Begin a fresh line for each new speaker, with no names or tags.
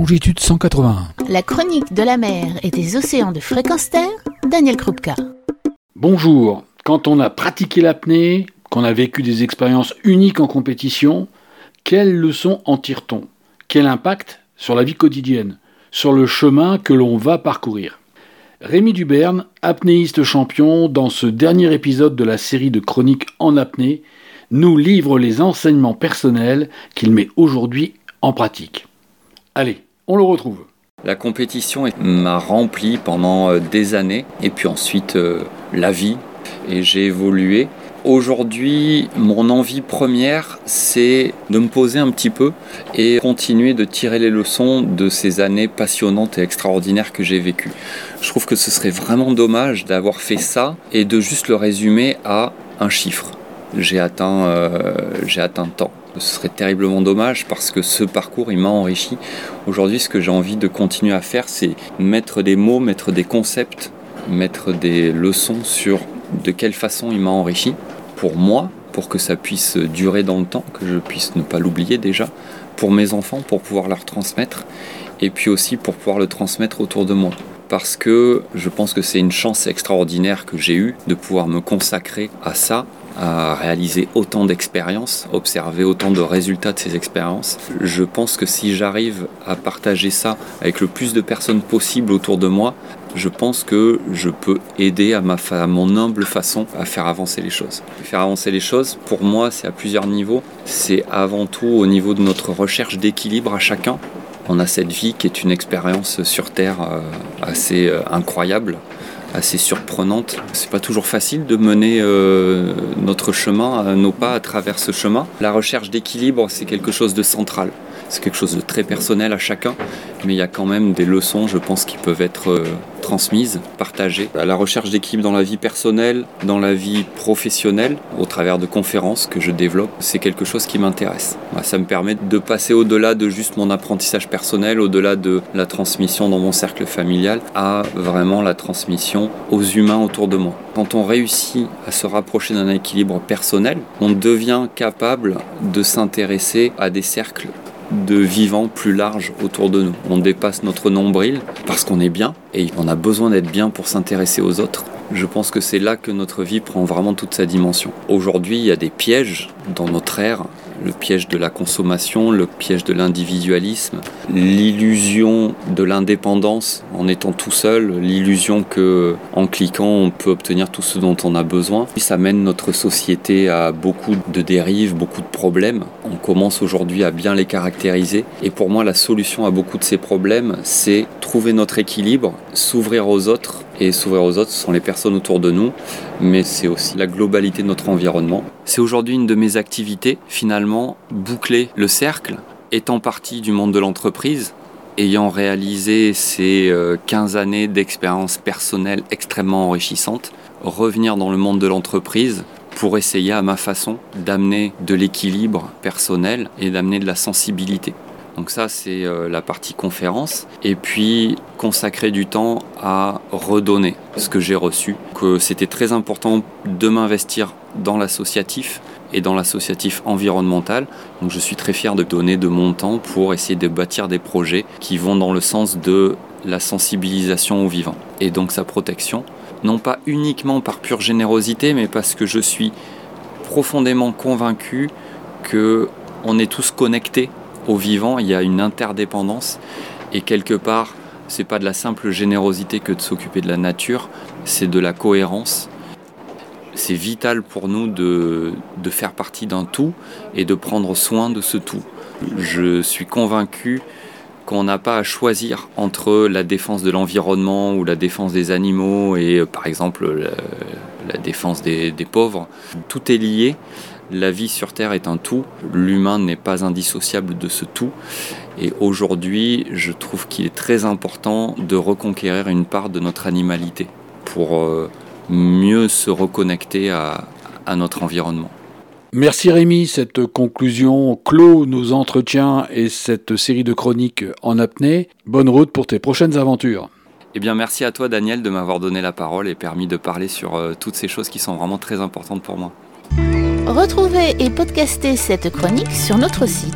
longitude 181.
La chronique de la mer et des océans de fréquence terre, Daniel Krupka.
Bonjour. Quand on a pratiqué l'apnée, qu'on a vécu des expériences uniques en compétition, quelles leçons en tire-t-on? Quel impact sur la vie quotidienne Sur le chemin que l'on va parcourir? Rémi Duberne, apnéiste champion, dans ce dernier épisode de la série de chroniques en apnée, nous livre les enseignements personnels qu'il met aujourd'hui en pratique. Allez, on le retrouve.
La compétition m'a rempli pendant euh, des années et puis ensuite euh, la vie et j'ai évolué. Aujourd'hui, mon envie première, c'est de me poser un petit peu et continuer de tirer les leçons de ces années passionnantes et extraordinaires que j'ai vécues. Je trouve que ce serait vraiment dommage d'avoir fait ça et de juste le résumer à un chiffre. J'ai atteint, euh, j'ai atteint tant. Ce serait terriblement dommage parce que ce parcours, il m'a enrichi. Aujourd'hui, ce que j'ai envie de continuer à faire, c'est mettre des mots, mettre des concepts, mettre des leçons sur de quelle façon il m'a enrichi pour moi, pour que ça puisse durer dans le temps, que je puisse ne pas l'oublier déjà, pour mes enfants, pour pouvoir leur transmettre, et puis aussi pour pouvoir le transmettre autour de moi parce que je pense que c'est une chance extraordinaire que j'ai eue de pouvoir me consacrer à ça, à réaliser autant d'expériences, observer autant de résultats de ces expériences. Je pense que si j'arrive à partager ça avec le plus de personnes possible autour de moi, je pense que je peux aider à, ma à mon humble façon à faire avancer les choses. Faire avancer les choses, pour moi, c'est à plusieurs niveaux. C'est avant tout au niveau de notre recherche d'équilibre à chacun, on a cette vie qui est une expérience sur Terre euh, assez euh, incroyable, assez surprenante. C'est pas toujours facile de mener euh, notre chemin, nos pas à travers ce chemin. La recherche d'équilibre, c'est quelque chose de central. C'est quelque chose de très personnel à chacun, mais il y a quand même des leçons, je pense, qui peuvent être transmise, partagée. La recherche d'équilibre dans la vie personnelle, dans la vie professionnelle, au travers de conférences que je développe, c'est quelque chose qui m'intéresse. Ça me permet de passer au-delà de juste mon apprentissage personnel, au-delà de la transmission dans mon cercle familial, à vraiment la transmission aux humains autour de moi. Quand on réussit à se rapprocher d'un équilibre personnel, on devient capable de s'intéresser à des cercles de vivants plus large autour de nous. On dépasse notre nombril parce qu'on est bien et on a besoin d'être bien pour s'intéresser aux autres. Je pense que c'est là que notre vie prend vraiment toute sa dimension. Aujourd'hui, il y a des pièges dans notre ère le piège de la consommation, le piège de l'individualisme, l'illusion de l'indépendance en étant tout seul, l'illusion que en cliquant on peut obtenir tout ce dont on a besoin. Ça mène notre société à beaucoup de dérives, beaucoup de problèmes. On commence aujourd'hui à bien les caractériser et pour moi la solution à beaucoup de ces problèmes, c'est trouver notre équilibre, s'ouvrir aux autres et s'ouvrir aux autres, ce sont les personnes autour de nous, mais c'est aussi la globalité de notre environnement. C'est aujourd'hui une de mes activités, finalement, boucler le cercle, étant partie du monde de l'entreprise, ayant réalisé ces 15 euh, années d'expérience personnelle extrêmement enrichissante, revenir dans le monde de l'entreprise pour essayer à ma façon d'amener de l'équilibre personnel et d'amener de la sensibilité. Donc ça, c'est euh, la partie conférence. Et puis consacrer du temps à redonner ce que j'ai reçu. Que c'était très important de m'investir dans l'associatif et dans l'associatif environnemental. Donc je suis très fier de donner de mon temps pour essayer de bâtir des projets qui vont dans le sens de la sensibilisation au vivant et donc sa protection. Non pas uniquement par pure générosité, mais parce que je suis profondément convaincu que on est tous connectés au vivant, il y a une interdépendance et quelque part, c'est pas de la simple générosité que de s'occuper de la nature, c'est de la cohérence. C'est vital pour nous de, de faire partie d'un tout et de prendre soin de ce tout. Je suis convaincu qu'on n'a pas à choisir entre la défense de l'environnement ou la défense des animaux et par exemple la, défense des, pauvres. Tout est lié la vie sur Terre est un tout, l'humain n'est pas indissociable de ce tout. Et aujourd'hui, je trouve qu'il est très important de reconquérir une part de notre animalité pour euh, mieux se reconnecter à, notre environnement.
Merci Rémi, cette conclusion clôt nos entretiens et cette série de chroniques en apnée. Bonne route pour tes prochaines aventures.
Eh bien, merci à toi Daniel de m'avoir donné la parole et permis de parler sur euh, toutes ces choses qui sont vraiment très importantes pour moi.
Retrouvez et podcastez cette chronique sur notre site.